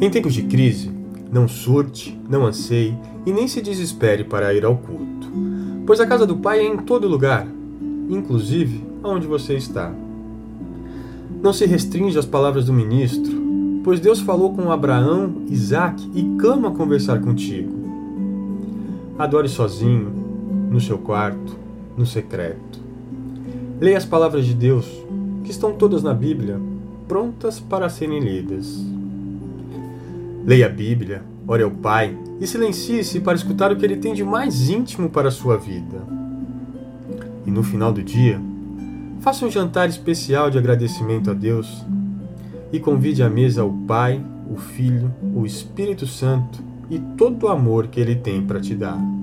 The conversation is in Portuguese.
Em tempos de crise, não surte, não anseie e nem se desespere para ir ao culto, pois a casa do Pai é em todo lugar, inclusive onde você está. Não se restringe às palavras do ministro, pois Deus falou com Abraão, Isaac e clama conversar contigo. Adore sozinho, no seu quarto, no secreto. Leia as palavras de Deus, que estão todas na Bíblia, prontas para serem lidas. Leia a Bíblia, ore ao Pai e silencie-se para escutar o que Ele tem de mais íntimo para a sua vida. E no final do dia, faça um jantar especial de agradecimento a Deus e convide à mesa o Pai, o Filho, o Espírito Santo e todo o amor que Ele tem para te dar.